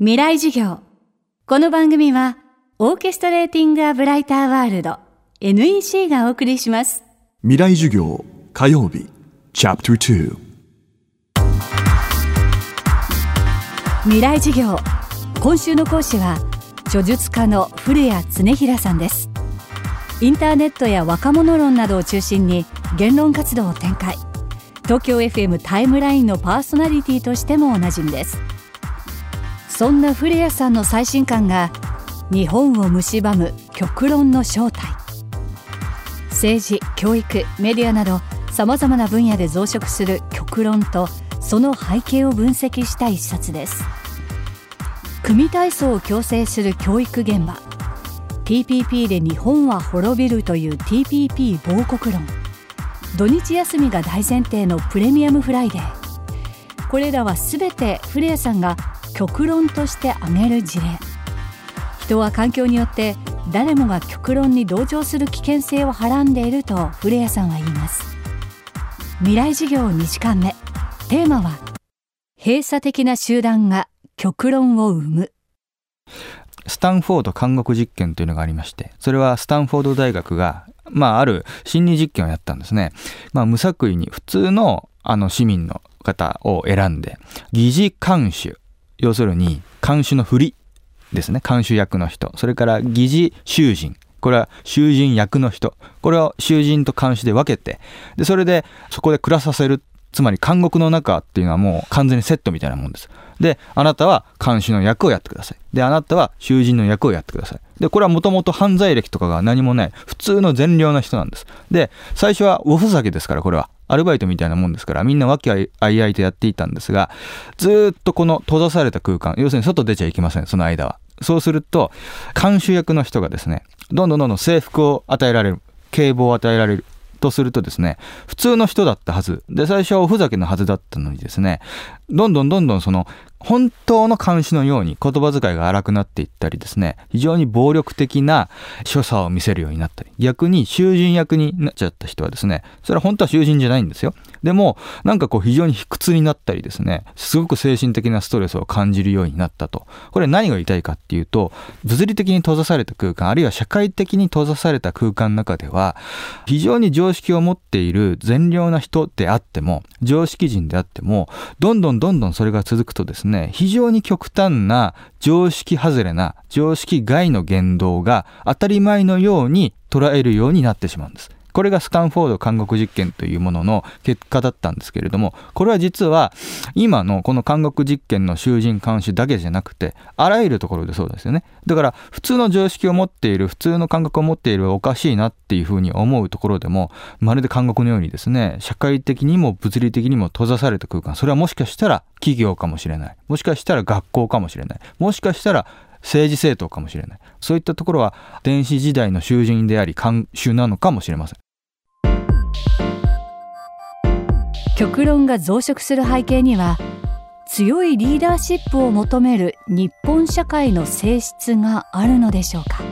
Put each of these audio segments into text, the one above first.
未来授業。この番組はオーケストレーティング・ア・ブライター・ワールド NEC がお送りします。未来授業火曜日チャプター未来授業。今週の講師は著述家の古谷恒平さんです。インターネットや若者論などを中心に言論活動を展開。東京 FM タイムラインのパーソナリティとしてもおなじみですそんな古谷さんの最新刊が日本を蝕む極論の正体。政治教育メディアなどさまざまな分野で増殖する極論とその背景を分析した一冊です。組体操を強制する教育現場。TPP で日本は滅びるという TPP 亡国論。土日休みが大前提のプレミアムフライデー。これらは全て古谷さんが極論として挙げる事例。人は環境によって誰もが極論に同調する危険性をはらんでいると古谷さんは言います。未来事業2時間目。テーマは閉鎖的な集団が極論を生む。スタンフォード監獄実験というのがありましてそれはスタンフォード大学がまあある心理実験をやったんですね。まあ無作為に普通のあの市民の方を選んで疑似監守要するに監守の振りですね。監守役の人。それから疑似囚人。これは囚人役の人。これを囚人と監視で分けて。でそれでそこで暮らさせる。つまり監獄の中っていうのはもう完全にセットみたいなもんです。であなたは監視の役をやってください。であなたは囚人の役をやってください。でこれはもともと犯罪歴とかが何もない。普通の善良な人なんです。で最初はおふざけですからこれは。アルバイトみたいなもんですからみんな和気あいあいとやっていたんですがずっとこの閉ざされた空間要するに外出ちゃいけませんその間は。そうすると監修役の人がですねどんどんどんどん制服を与えられる警棒を与えられるとするとですね普通の人だったはず。で最初はおふざけのはずだったのにですねどんどんどんどんその本当の監視のように言葉遣いが荒くなっていったりですね非常に暴力的な所作を見せるようになったり逆に囚人役になっちゃった人はですねそれは本当は囚人じゃないんですよ。でもなんかこう非常に卑屈になったりですねすごく精神的なストレスを感じるようになったと。これ何が言いたいかっていうと物理的に閉ざされた空間あるいは社会的に閉ざされた空間の中では非常に常識を持っている善良な人であっても常識人であってもどんどんどんどんそれが続くとですねね非常に極端な常識外れな常識外の言動が当たり前のように捉えるようになってしまうんです。これがスタンフォード監獄実験というものの結果だったんですけれどもこれは実は今のこの監獄実験の囚人監視だけじゃなくてあらゆるところでそうですよね。だから普通の常識を持っている普通の感覚を持っているおかしいなっていうふうに思うところでもまるで監獄のようにですね社会的にも物理的にも閉ざされた空間それはもしかしたら企業かもしれない。もしかしたら学校かもしれない。もしかしたら政治政党かもしれない。そういったところは電子時代の囚人であり監修なのかもしれません。極論が増殖する背景には強いリーダーシップを求める日本社会の性質があるのでしょうか？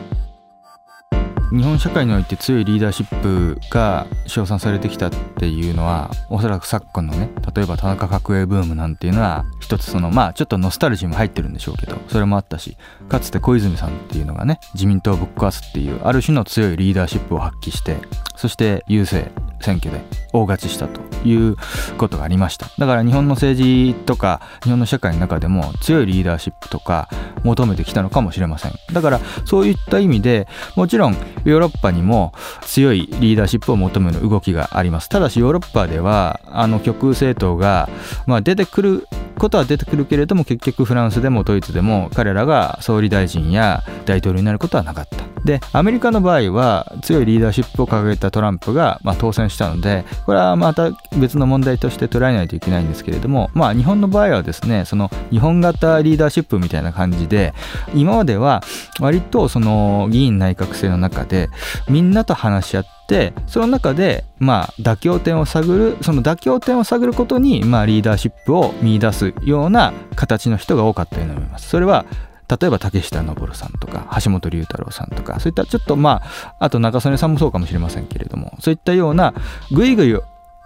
日本社会において強いリーダーシップが称賛されてきたっていうのはおそらく昨今のね例えば田中角栄ブームなんていうのは一つそのまあちょっとノスタルジーも入ってるんでしょうけどそれもあったしかつて小泉さんっていうのがね自民党をぶっ壊すっていうある種の強いリーダーシップを発揮してそして優勢。選挙で大勝ちしたということがありました。だから日本の政治とか日本の社会の中でも強いリーダーシップとか求めてきたのかもしれません。だからそういった意味でもちろんヨーロッパにも強いリーダーシップを求める動きがあります。ただしヨーロッパではあの極右政党が、まあ、出てくることは出てくるけれども結局フランスでもドイツでも彼らが総理大臣や大統領になることはなかった。でアメリカの場合は強いリーダーシップを掲げたトランプが、まあ、当選したのでこれはまた別の問題として捉えないといけないんですけれども、まあ、日本の場合はですねその日本型リーダーシップみたいな感じで今までは割とその議員内閣制の中でみんなと話し合ってその中でまあ妥協点を探るその妥協点を探ることにまあリーダーシップを見出すような形の人が多かったように思います。それは例えば竹下登さんとか橋本龍太郎さんとかそういったちょっとまああと中曽根さんもそうかもしれませんけれどもそういったようなぐいぐい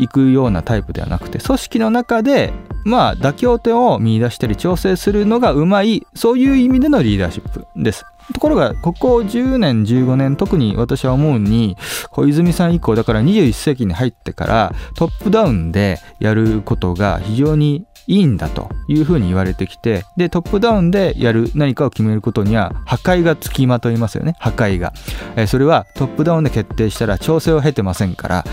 いくようなタイプではなくて組織の中でまあ妥協点を見出したり調整するのがうまいそういう意味でのリーダーシップです。ところがここ10年15年特に私は思うに小泉さん以降だから21世紀に入ってからトップダウンでやることが非常にいいんだというふうに言われてきてでトップダウンでやる何かを決めることには破壊がつきまといますよね。破壊が、えー、それはトップダウンで決定したら調整を経てませんから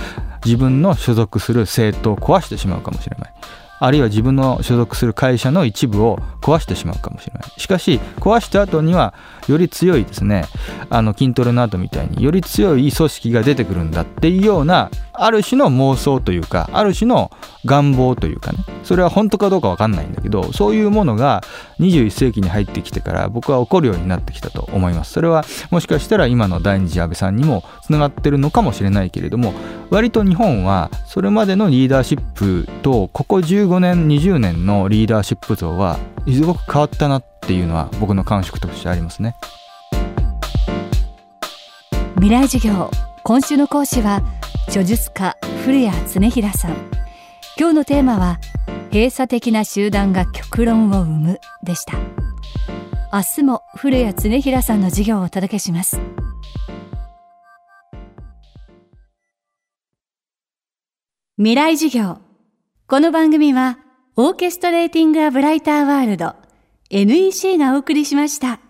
自分の所属する政党を壊してしまうかもしれない。あるいは自分の所属する会社の一部を壊してしまうかもしれない。しかし壊した後にはより強いですね。あの筋トレの後みたいにより強い組織が出てくるんだっていうようなある種の妄想というかある種の願望というかね。それは本当かどうか分かんないんだけどそういうものが21世紀に入ってきてから僕は起こるようになってきたと思います。それはもしかしたら今の第二次安倍さんにもつながってるのかもしれないけれども割と日本はそれまでのリーダーシップとここ15年20年のリーダーシップ像はすごく変わったなっていうのは僕の感触としてありますね。未来授業今週の講師は著述家古谷恒平さん。今日のテーマは閉鎖的な集団が極論を生むでした。明日も古谷恒平さんの授業をお届けします。未来授業。この番組はオーケストレーティング・ア・ブライター・ワールド NEC がお送りしました。